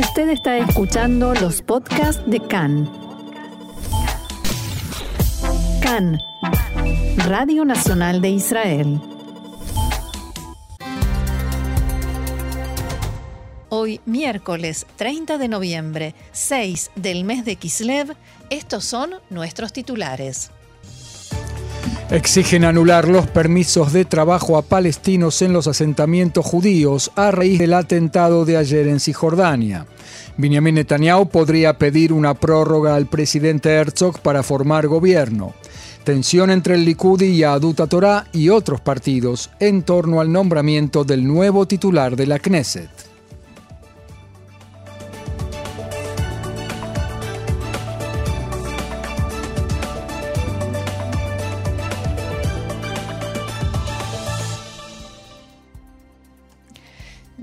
Usted está escuchando los podcasts de CAN. CAN, Radio Nacional de Israel. Hoy, miércoles 30 de noviembre, 6 del mes de Kislev, estos son nuestros titulares. Exigen anular los permisos de trabajo a palestinos en los asentamientos judíos a raíz del atentado de ayer en Cisjordania. Benjamin Netanyahu podría pedir una prórroga al presidente Herzog para formar gobierno. Tensión entre el Likud y Yahadut Torah y otros partidos en torno al nombramiento del nuevo titular de la Knesset.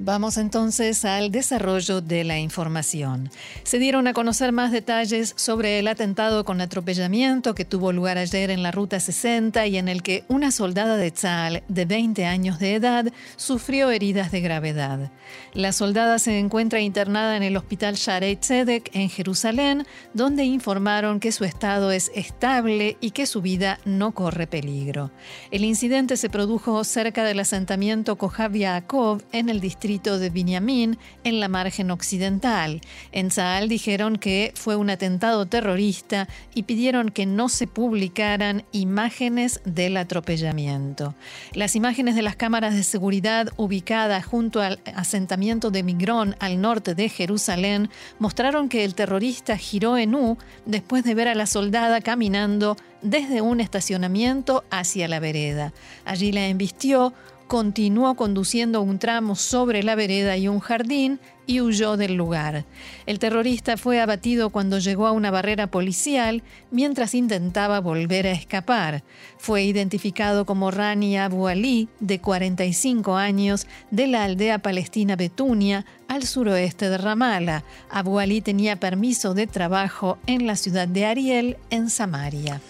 Vamos entonces al desarrollo de la información. Se dieron a conocer más detalles sobre el atentado con atropellamiento que tuvo lugar ayer en la Ruta 60 y en el que una soldada de Tzal de 20 años de edad sufrió heridas de gravedad. La soldada se encuentra internada en el Hospital Sharei Tzedek en Jerusalén, donde informaron que su estado es estable y que su vida no corre peligro. El incidente se produjo cerca del asentamiento Kohav Yaakov en el distrito de Binyamin en la margen occidental. En Saal dijeron que fue un atentado terrorista y pidieron que no se publicaran imágenes del atropellamiento. Las imágenes de las cámaras de seguridad ubicadas junto al asentamiento de Migrón al norte de Jerusalén mostraron que el terrorista giró en U después de ver a la soldada caminando desde un estacionamiento hacia la vereda. Allí la embistió continuó conduciendo un tramo sobre la vereda y un jardín y huyó del lugar. El terrorista fue abatido cuando llegó a una barrera policial mientras intentaba volver a escapar. Fue identificado como Rani Abu Ali, de 45 años, de la aldea palestina Betunia, al suroeste de Ramallah. Abu Ali tenía permiso de trabajo en la ciudad de Ariel, en Samaria.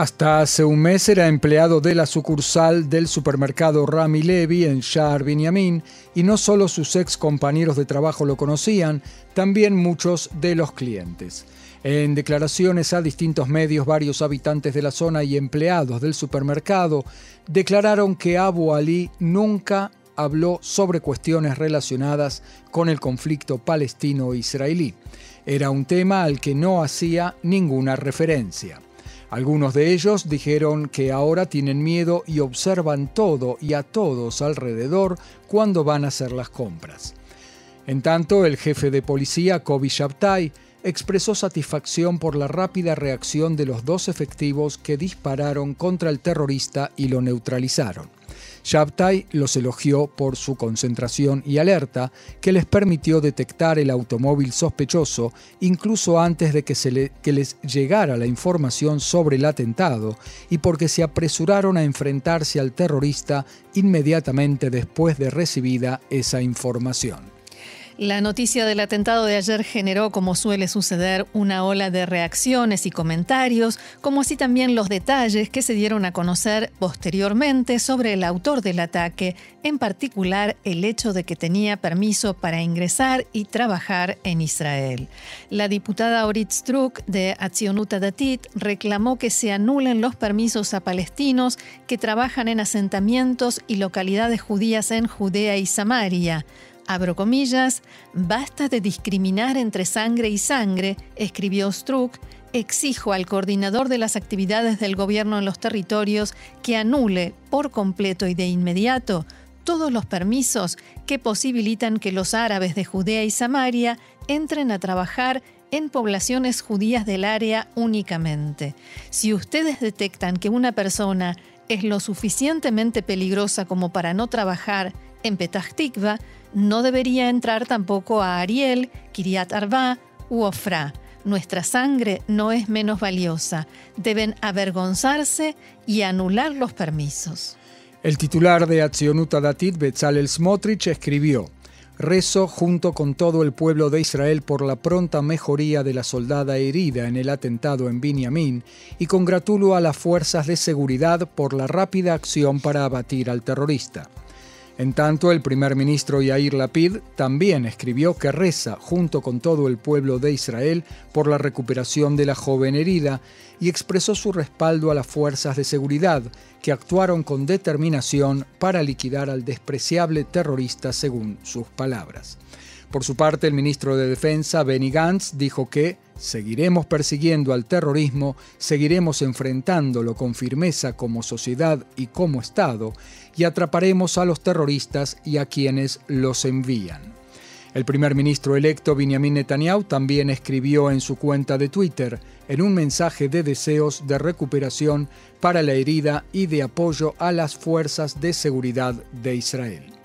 Hasta hace un mes era empleado de la sucursal del supermercado Rami Levi en Shar Binyamin y no solo sus ex compañeros de trabajo lo conocían, también muchos de los clientes. En declaraciones a distintos medios, varios habitantes de la zona y empleados del supermercado declararon que Abu Ali nunca habló sobre cuestiones relacionadas con el conflicto palestino-israelí. Era un tema al que no hacía ninguna referencia. Algunos de ellos dijeron que ahora tienen miedo y observan todo y a todos alrededor cuando van a hacer las compras. En tanto, el jefe de policía, Kobi Shabtai, expresó satisfacción por la rápida reacción de los dos efectivos que dispararon contra el terrorista y lo neutralizaron. Shabtai los elogió por su concentración y alerta que les permitió detectar el automóvil sospechoso incluso antes de que, que les llegara la información sobre el atentado y porque se apresuraron a enfrentarse al terrorista inmediatamente después de recibida esa información. La noticia del atentado de ayer generó, como suele suceder, una ola de reacciones y comentarios, como así también los detalles que se dieron a conocer posteriormente sobre el autor del ataque, en particular el hecho de que tenía permiso para ingresar y trabajar en Israel. La diputada Orit Struk de Atzionuta Datit reclamó que se anulen los permisos a palestinos que trabajan en asentamientos y localidades judías en Judea y Samaria abro comillas, basta de discriminar entre sangre y sangre, escribió Struck, exijo al coordinador de las actividades del gobierno en los territorios que anule por completo y de inmediato todos los permisos que posibilitan que los árabes de Judea y Samaria entren a trabajar en poblaciones judías del área únicamente. Si ustedes detectan que una persona es lo suficientemente peligrosa como para no trabajar en Petah Tikva, no debería entrar tampoco a Ariel, Kiriat Arba u Ofra. Nuestra sangre no es menos valiosa. Deben avergonzarse y anular los permisos. El titular de Atzionuta Datit, Betzalel Smotrich, escribió: Rezo junto con todo el pueblo de Israel por la pronta mejoría de la soldada herida en el atentado en Binyamin y congratulo a las fuerzas de seguridad por la rápida acción para abatir al terrorista. En tanto, el primer ministro Yair Lapid también escribió que reza junto con todo el pueblo de Israel por la recuperación de la joven herida y expresó su respaldo a las fuerzas de seguridad que actuaron con determinación para liquidar al despreciable terrorista según sus palabras. Por su parte, el ministro de Defensa, Benny Gantz, dijo que seguiremos persiguiendo al terrorismo, seguiremos enfrentándolo con firmeza como sociedad y como Estado, y atraparemos a los terroristas y a quienes los envían. El primer ministro electo Benjamin Netanyahu también escribió en su cuenta de Twitter, en un mensaje de deseos de recuperación para la herida y de apoyo a las fuerzas de seguridad de Israel.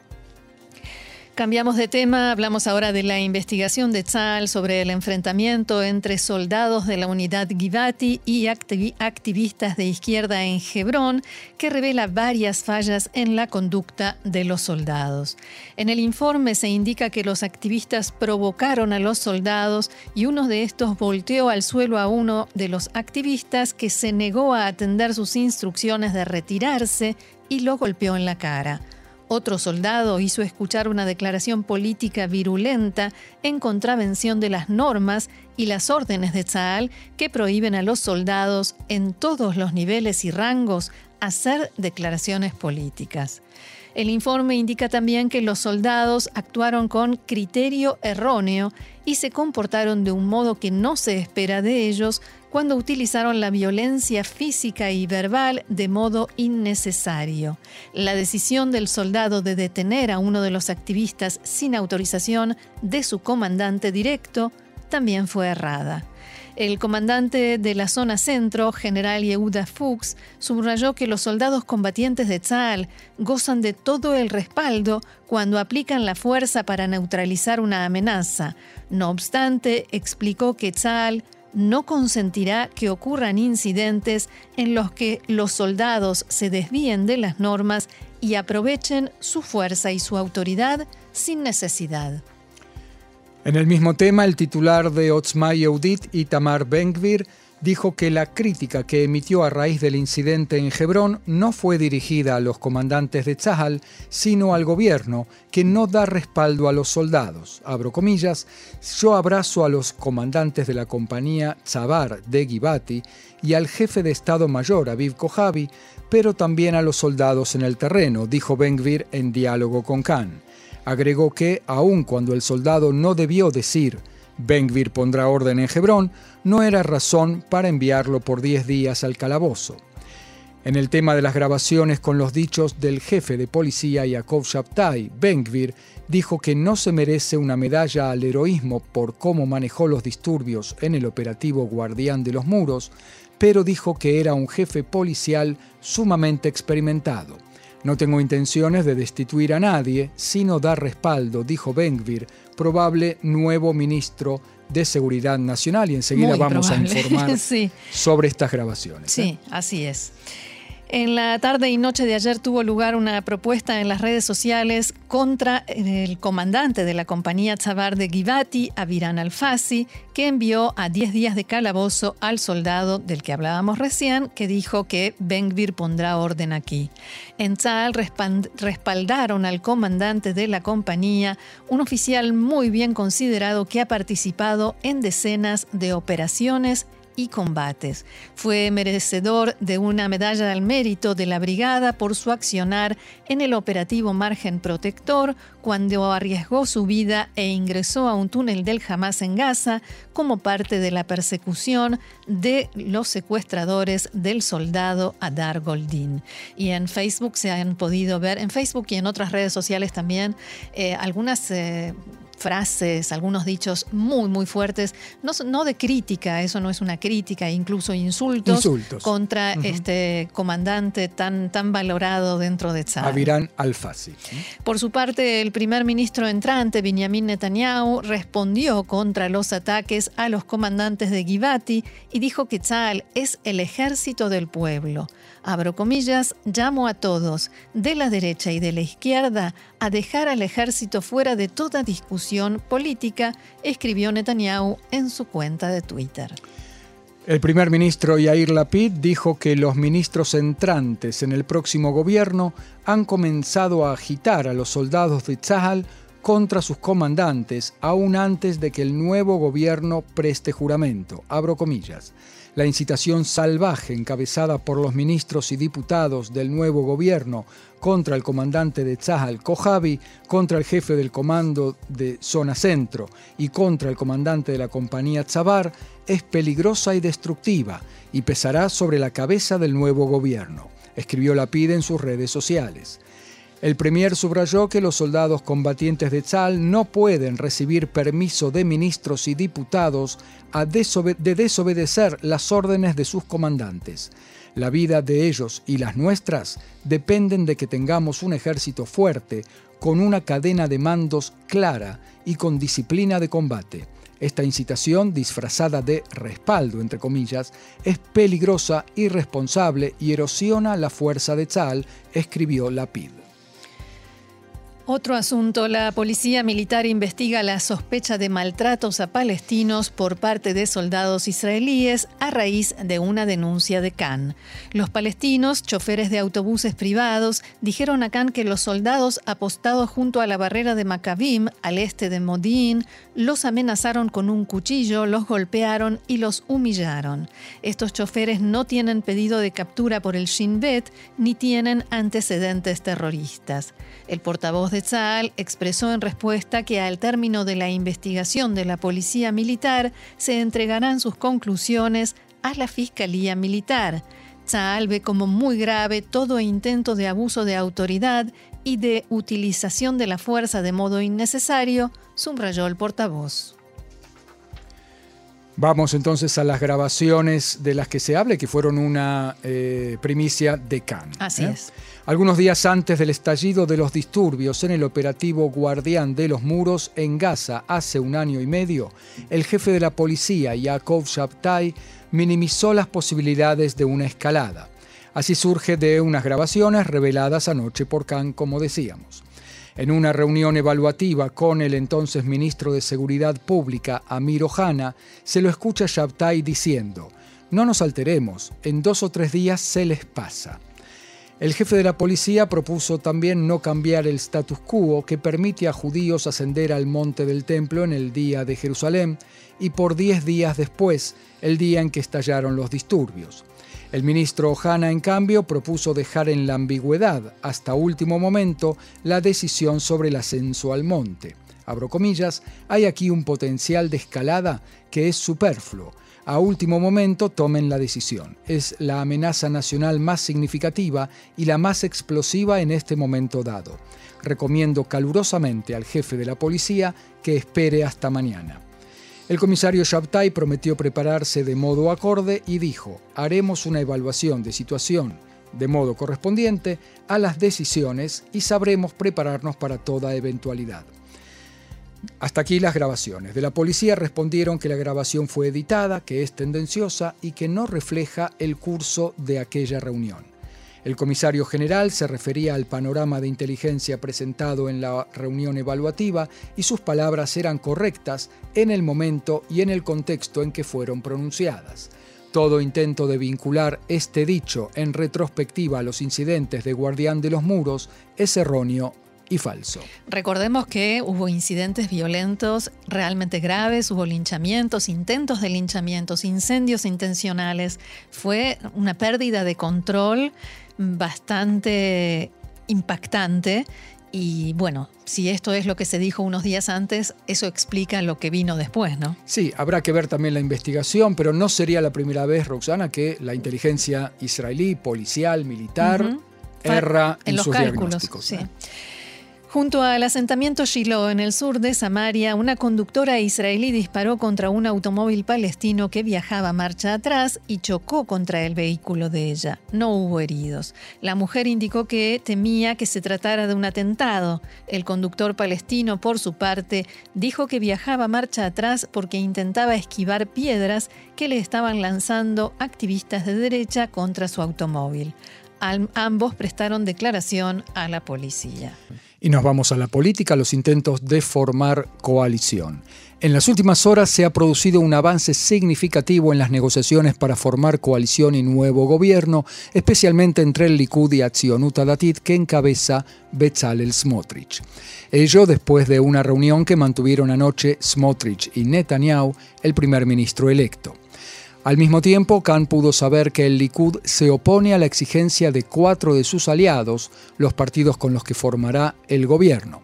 Cambiamos de tema, hablamos ahora de la investigación de Tzal sobre el enfrentamiento entre soldados de la unidad Givati y activistas de izquierda en Hebrón, que revela varias fallas en la conducta de los soldados. En el informe se indica que los activistas provocaron a los soldados y uno de estos volteó al suelo a uno de los activistas que se negó a atender sus instrucciones de retirarse y lo golpeó en la cara. Otro soldado hizo escuchar una declaración política virulenta en contravención de las normas y las órdenes de Tzal que prohíben a los soldados en todos los niveles y rangos hacer declaraciones políticas. El informe indica también que los soldados actuaron con criterio erróneo y se comportaron de un modo que no se espera de ellos cuando utilizaron la violencia física y verbal de modo innecesario. La decisión del soldado de detener a uno de los activistas sin autorización de su comandante directo también fue errada. El comandante de la zona centro, general Yehuda Fuchs, subrayó que los soldados combatientes de Tzal gozan de todo el respaldo cuando aplican la fuerza para neutralizar una amenaza. No obstante, explicó que Tzal no consentirá que ocurran incidentes en los que los soldados se desvíen de las normas y aprovechen su fuerza y su autoridad sin necesidad. En el mismo tema, el titular de Otzma Yehudit, Itamar Benkvir, dijo que la crítica que emitió a raíz del incidente en Hebrón no fue dirigida a los comandantes de Tzahal, sino al gobierno, que no da respaldo a los soldados. Abro comillas, yo abrazo a los comandantes de la compañía Tzabar de Givati y al jefe de Estado Mayor, Aviv Kojavi, pero también a los soldados en el terreno, dijo Benkvir en diálogo con Khan. Agregó que, aun cuando el soldado no debió decir Bengvir pondrá orden en Hebrón, no era razón para enviarlo por 10 días al calabozo. En el tema de las grabaciones con los dichos del jefe de policía Yakov Shabtai, Bengvir dijo que no se merece una medalla al heroísmo por cómo manejó los disturbios en el operativo Guardián de los Muros, pero dijo que era un jefe policial sumamente experimentado. No tengo intenciones de destituir a nadie, sino dar respaldo, dijo Bengvir, probable nuevo ministro de Seguridad Nacional. Y enseguida vamos a informar sobre estas grabaciones. Sí, ¿eh? así es. En la tarde y noche de ayer tuvo lugar una propuesta en las redes sociales contra el comandante de la compañía Chabar de Givati, Aviran Alfasi, que envió a 10 días de calabozo al soldado del que hablábamos recién, que dijo que Bengbir pondrá orden aquí. En Tzal respaldaron al comandante de la compañía, un oficial muy bien considerado que ha participado en decenas de operaciones y combates. Fue merecedor de una medalla al mérito de la brigada por su accionar en el operativo Margen Protector cuando arriesgó su vida e ingresó a un túnel del Hamas en Gaza como parte de la persecución de los secuestradores del soldado Adar Goldin. Y en Facebook se han podido ver, en Facebook y en otras redes sociales también, eh, algunas... Eh, frases, algunos dichos muy, muy fuertes, no, no, de crítica, eso no es una crítica, incluso insultos, contra este comandante tan, tan valorado dentro de Tzal. Avirán Alfasi. Por su parte, el primer ministro entrante, Benjamin Netanyahu, respondió contra los ataques a los comandantes de Givati y dijo que Tzal es el ejército del pueblo abro comillas, llamo a todos, de la derecha y de la izquierda, a dejar al ejército fuera de toda discusión política, escribió Netanyahu en su cuenta de Twitter. El primer ministro Yair Lapid dijo que los ministros entrantes en el próximo gobierno han comenzado a agitar a los soldados de Tzahal contra sus comandantes aún antes de que el nuevo gobierno preste juramento. Abro comillas. La incitación salvaje encabezada por los ministros y diputados del nuevo gobierno contra el comandante de Tzahal, Kojavi, contra el jefe del comando de Zona Centro y contra el comandante de la compañía Tzabar es peligrosa y destructiva y pesará sobre la cabeza del nuevo gobierno, escribió Lapide en sus redes sociales. El premier subrayó que los soldados combatientes de Tzal no pueden recibir permiso de ministros y diputados de desobedecer las órdenes de sus comandantes. La vida de ellos y las nuestras dependen de que tengamos un ejército fuerte, con una cadena de mandos clara y con disciplina de combate. Esta incitación, disfrazada de respaldo, entre comillas, es peligrosa, irresponsable y erosiona la fuerza de Tzal, escribió Lapid. Otro asunto, la policía militar investiga la sospecha de maltratos a palestinos por parte de soldados israelíes a raíz de una denuncia de Khan. Los palestinos, choferes de autobuses privados, dijeron a Khan que los soldados apostados junto a la barrera de Maccabim, al este de Modín, los amenazaron con un cuchillo, los golpearon y los humillaron. Estos choferes no tienen pedido de captura por el Shin Bet ni tienen antecedentes terroristas. El portavoz de Tzal expresó en respuesta que al término de la investigación de la policía militar se entregarán sus conclusiones a la Fiscalía Militar. Tzal ve como muy grave todo intento de abuso de autoridad y de utilización de la fuerza de modo innecesario, subrayó el portavoz. Vamos entonces a las grabaciones de las que se hable, que fueron una eh, primicia de Cannes. Así ¿eh? es. Algunos días antes del estallido de los disturbios en el operativo Guardián de los Muros en Gaza hace un año y medio, el jefe de la policía, Yaakov Shabtai, minimizó las posibilidades de una escalada. Así surge de unas grabaciones reveladas anoche por Khan, como decíamos. En una reunión evaluativa con el entonces ministro de Seguridad Pública, Amir Ohana, se lo escucha Shabtai diciendo, no nos alteremos, en dos o tres días se les pasa. El jefe de la policía propuso también no cambiar el status quo que permite a judíos ascender al monte del templo en el día de Jerusalén y por diez días después, el día en que estallaron los disturbios. El ministro Ohana, en cambio, propuso dejar en la ambigüedad hasta último momento la decisión sobre el ascenso al monte. Abro comillas, hay aquí un potencial de escalada que es superfluo. A último momento tomen la decisión. Es la amenaza nacional más significativa y la más explosiva en este momento dado. Recomiendo calurosamente al jefe de la policía que espere hasta mañana. El comisario Shabtai prometió prepararse de modo acorde y dijo, haremos una evaluación de situación de modo correspondiente a las decisiones y sabremos prepararnos para toda eventualidad. Hasta aquí las grabaciones. De la policía respondieron que la grabación fue editada, que es tendenciosa y que no refleja el curso de aquella reunión. El comisario general se refería al panorama de inteligencia presentado en la reunión evaluativa y sus palabras eran correctas en el momento y en el contexto en que fueron pronunciadas. Todo intento de vincular este dicho en retrospectiva a los incidentes de Guardián de los Muros es erróneo y falso. Recordemos que hubo incidentes violentos realmente graves, hubo linchamientos, intentos de linchamientos, incendios intencionales. Fue una pérdida de control bastante impactante. Y bueno, si esto es lo que se dijo unos días antes, eso explica lo que vino después, ¿no? Sí, habrá que ver también la investigación, pero no sería la primera vez, Roxana, que la inteligencia israelí, policial, militar, erra en, sus diagnósticos. Sí. Junto al asentamiento Shiloh en el sur de Samaria, una conductora israelí disparó contra un automóvil palestino que viajaba marcha atrás y chocó contra el vehículo de ella. No hubo heridos. La mujer indicó que temía que se tratara de un atentado. El conductor palestino, por su parte, dijo que viajaba marcha atrás porque intentaba esquivar piedras que le estaban lanzando activistas de derecha contra su automóvil. ambos prestaron declaración a la policía. Y nos vamos a la política, los intentos de formar coalición. En las últimas horas se ha producido un avance significativo en las negociaciones para formar coalición y nuevo gobierno, especialmente entre el Likud y Atzionuta Datit que encabeza Bezalel Smotrich. Ello después de una reunión que mantuvieron anoche Smotrich y Netanyahu, el primer ministro electo. Al mismo tiempo, Khan pudo saber que el Likud se opone a la exigencia de cuatro de sus aliados, los partidos con los que formará el gobierno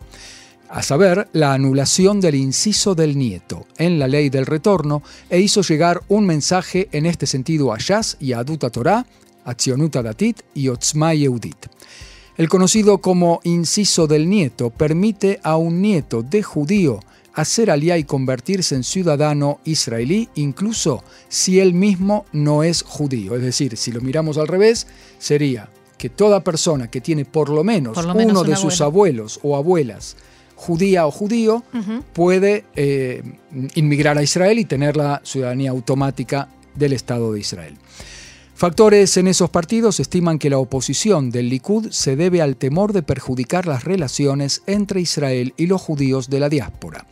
a saber, la anulación del inciso del nieto en la ley del retorno, e hizo llegar un mensaje en este sentido a Yaz y a Aduta Torah, a Tzionuta Datit y Otzma Yehudit. El conocido como inciso del nieto permite a un nieto de judío hacer alía y convertirse en ciudadano israelí, incluso si él mismo no es judío. Es decir, si lo miramos al revés, sería que toda persona que tiene por lo menos, uno de sus abuelos o abuelas judía o judío puede eh, inmigrar a Israel y tener la ciudadanía automática del Estado de Israel. Factores en esos partidos estiman que la oposición del Likud se debe al temor de perjudicar las relaciones entre Israel y los judíos de la diáspora.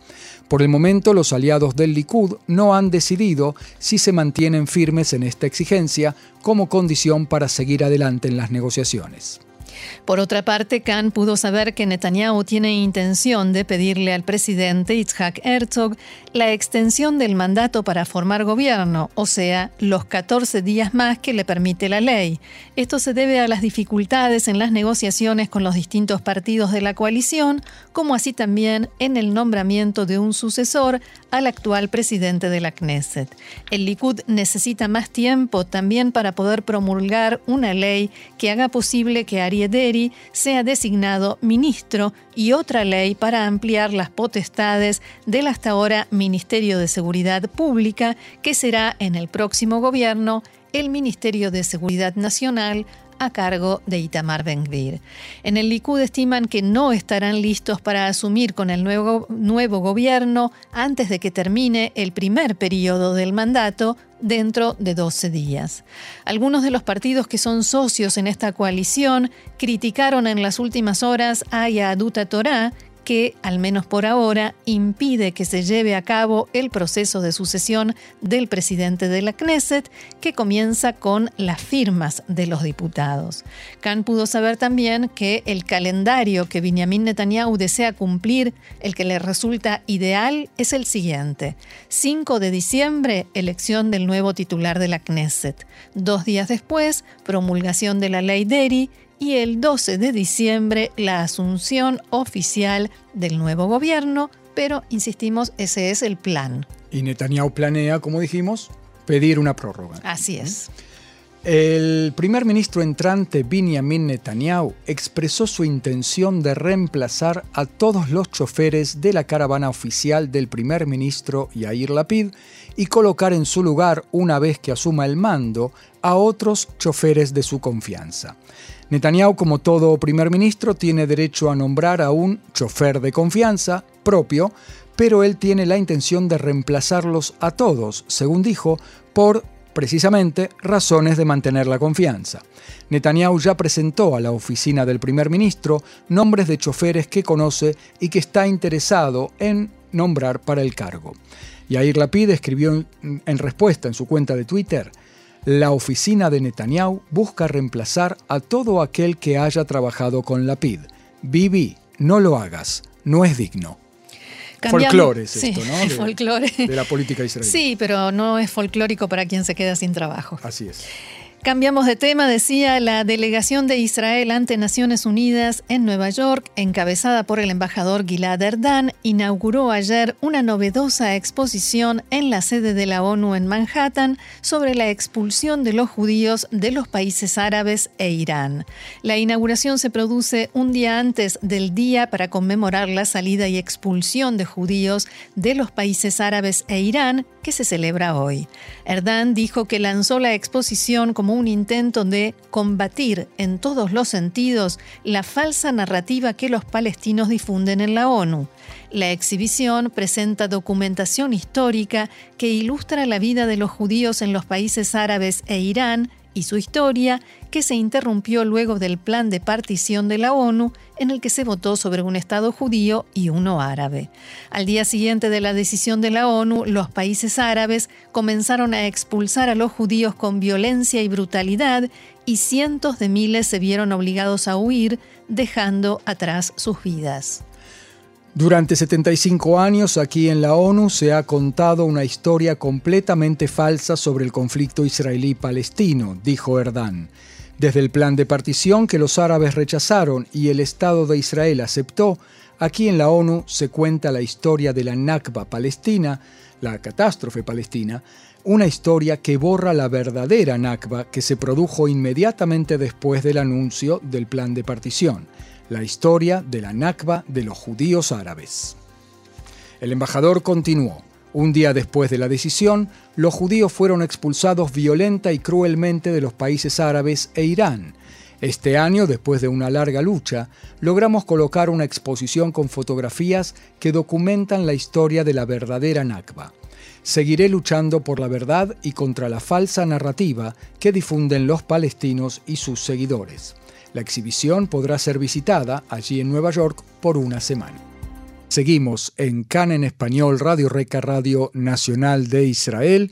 Por el momento, los aliados del Likud no han decidido si se mantienen firmes en esta exigencia como condición para seguir adelante en las negociaciones. Por otra parte, Khan pudo saber que Netanyahu tiene intención de pedirle al presidente Itzhak Herzog la extensión del mandato para formar gobierno, o sea, los 14 días más que le permite la ley. Esto se debe a las dificultades en las negociaciones con los distintos partidos de la coalición, como así también en el nombramiento de un sucesor al actual presidente de la Knesset. El Likud necesita más tiempo también para poder promulgar una ley que haga posible que Ariel Deri sea designado ministro y otra ley para ampliar las potestades del hasta ahora Ministerio de Seguridad Pública, que será en el próximo gobierno el Ministerio de Seguridad Nacional a cargo de Itamar Ben-Gvir. En el Likud estiman que no estarán listos para asumir con el nuevo, nuevo gobierno antes de que termine el primer periodo del mandato dentro de 12 días. Algunos de los partidos que son socios en esta coalición criticaron en las últimas horas a Yaduta Torah, que, al menos por ahora, impide que se lleve a cabo el proceso de sucesión del presidente de la Knesset, que comienza con las firmas de los diputados. Khan pudo saber también que el calendario que Benjamin Netanyahu desea cumplir, el que le resulta ideal, es el siguiente. 5 de diciembre, elección del nuevo titular de la Knesset. Dos días después, promulgación de la ley Deri y el 12 de diciembre la asunción oficial del nuevo gobierno, pero insistimos, ese es el plan. Y Netanyahu planea, como dijimos, pedir una prórroga. Así es. El primer ministro entrante Benjamin Netanyahu expresó su intención de reemplazar a todos los choferes de la caravana oficial del primer ministro Yair Lapid y colocar en su lugar, una vez que asuma el mando, a otros choferes de su confianza. Netanyahu, como todo primer ministro, tiene derecho a nombrar a un chofer de confianza propio, pero él tiene la intención de reemplazarlos a todos, según dijo, por precisamente razones de mantener la confianza. Netanyahu ya presentó a la oficina del primer ministro nombres de choferes que conoce y que está interesado en nombrar para el cargo. Yair Lapid escribió en respuesta en su cuenta de Twitter, la oficina de Netanyahu busca reemplazar a todo aquel que haya trabajado con Lapid. Bibi, no lo hagas, no es digno. Folclore es esto, ¿no? De, folclore. de la política israelí. Sí, pero no es folclórico para quien se queda sin trabajo. Así es. Cambiamos de tema, decía la delegación de Israel ante Naciones Unidas en Nueva York, encabezada por el embajador Gilad Erdan, inauguró ayer una novedosa exposición en la sede de la ONU en Manhattan sobre la expulsión de los judíos de los países árabes e Irán. La inauguración se produce un día antes del día para conmemorar la salida y expulsión de judíos de los países árabes e Irán, que se celebra hoy. Erdan dijo que lanzó la exposición como un intento de combatir en todos los sentidos la falsa narrativa que los palestinos difunden en la ONU. La exhibición presenta documentación histórica que ilustra la vida de los judíos en los países árabes e Irán y su historia, que se interrumpió luego del plan de partición de la ONU, en el que se votó sobre un Estado judío y uno árabe. Al día siguiente de la decisión de la ONU, los países árabes comenzaron a expulsar a los judíos con violencia y brutalidad y cientos de miles se vieron obligados a huir, dejando atrás sus vidas. Durante 75 años aquí en la ONU se ha contado una historia completamente falsa sobre el conflicto israelí-palestino, dijo Erdán. Desde el plan de partición que los árabes rechazaron y el Estado de Israel aceptó, aquí en la ONU se cuenta la historia de la Nakba palestina, la catástrofe palestina, una historia que borra la verdadera Nakba que se produjo inmediatamente después del anuncio del plan de partición la historia de la Nakba de los judíos árabes. El embajador continuó. Un día después de la decisión, los judíos fueron expulsados violenta y cruelmente de los países árabes e Irán. Este año, después de una larga lucha, logramos colocar una exposición con fotografías que documentan la historia de la verdadera Nakba. Seguiré luchando por la verdad y contra la falsa narrativa que difunden los palestinos y sus seguidores. La exhibición podrá ser visitada allí en Nueva York por una semana. Seguimos en CAN en español, Radio Reca, Radio Nacional de Israel.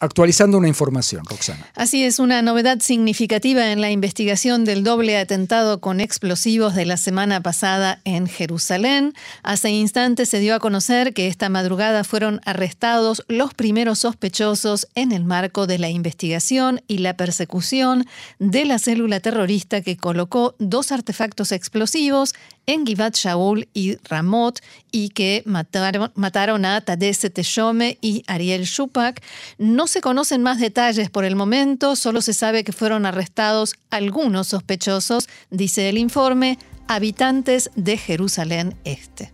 Actualizando una información, Roxana. Así es, una novedad significativa en la investigación del doble atentado con explosivos de la semana pasada en Jerusalén. Hace instantes se dio a conocer que esta madrugada fueron arrestados los primeros sospechosos en el marco de la investigación y la persecución de la célula terrorista que colocó dos artefactos explosivos en Givat Shaul y Ramot y que mataron, mataron a Tadesse Teshome y Ariel Shupak. No se conocen más detalles por el momento, solo se sabe que fueron arrestados algunos sospechosos, dice el informe, habitantes de Jerusalén Este.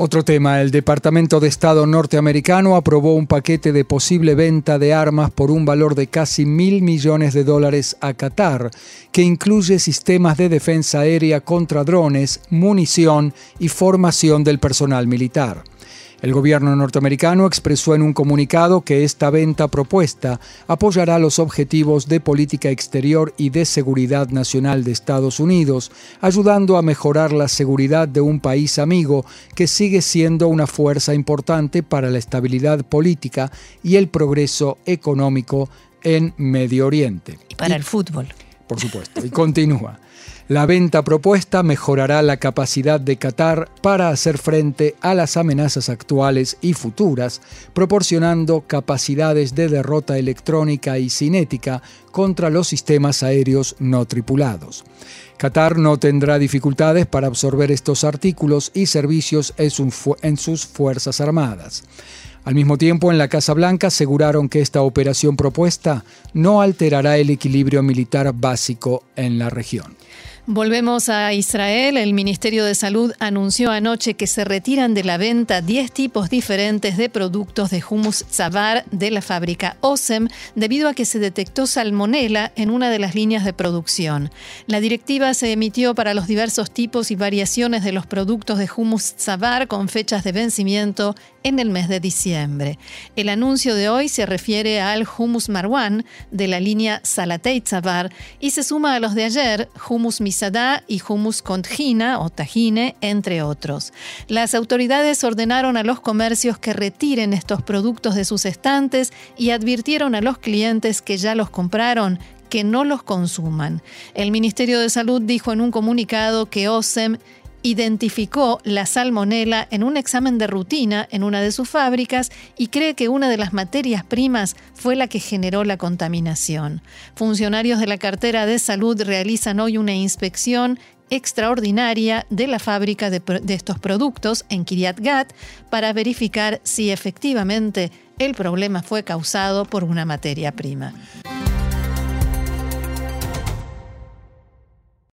Otro tema, el Departamento de Estado norteamericano aprobó un paquete de posible venta de armas por un valor de casi mil millones de dólares a Qatar, que incluye sistemas de defensa aérea contra drones, munición y formación del personal militar. El gobierno norteamericano expresó en un comunicado que esta venta propuesta apoyará los objetivos de política exterior y de seguridad nacional de Estados Unidos, ayudando a mejorar la seguridad de un país amigo que sigue siendo una fuerza importante para la estabilidad política y el progreso económico en Medio Oriente. Y para el fútbol. Por supuesto. Y continúa. La venta propuesta mejorará la capacidad de Qatar para hacer frente a las amenazas actuales y futuras, proporcionando capacidades de derrota electrónica y cinética contra los sistemas aéreos no tripulados. Qatar no tendrá dificultades para absorber estos artículos y servicios en sus Fuerzas Armadas. Al mismo tiempo, en la Casa Blanca aseguraron que esta operación propuesta no alterará el equilibrio militar básico en la región. Volvemos a Israel. El Ministerio de Salud anunció anoche que se retiran de la venta 10 tipos diferentes de productos de hummus tzavar de la fábrica OSEM debido a que se detectó salmonela en una de las líneas de producción. La directiva se emitió para los diversos tipos y variaciones de los productos de hummus tzavar con fechas de vencimiento en el mes de diciembre. El anuncio de hoy se refiere al hummus marwan de la línea Salatei Tzavar y se suma a los de ayer, hummus y hummus conjina o tajine, entre otros. Las autoridades ordenaron a los comercios que retiren estos productos de sus estantes y advirtieron a los clientes que ya los compraron que no los consuman. El Ministerio de Salud dijo en un comunicado que OSEM identificó la salmonela en un examen de rutina en una de sus fábricas y cree que una de las materias primas fue la que generó la contaminación. Funcionarios de la cartera de salud realizan hoy una inspección extraordinaria de la fábrica de, estos productos en Kiryat Gat para verificar si efectivamente el problema fue causado por una materia prima.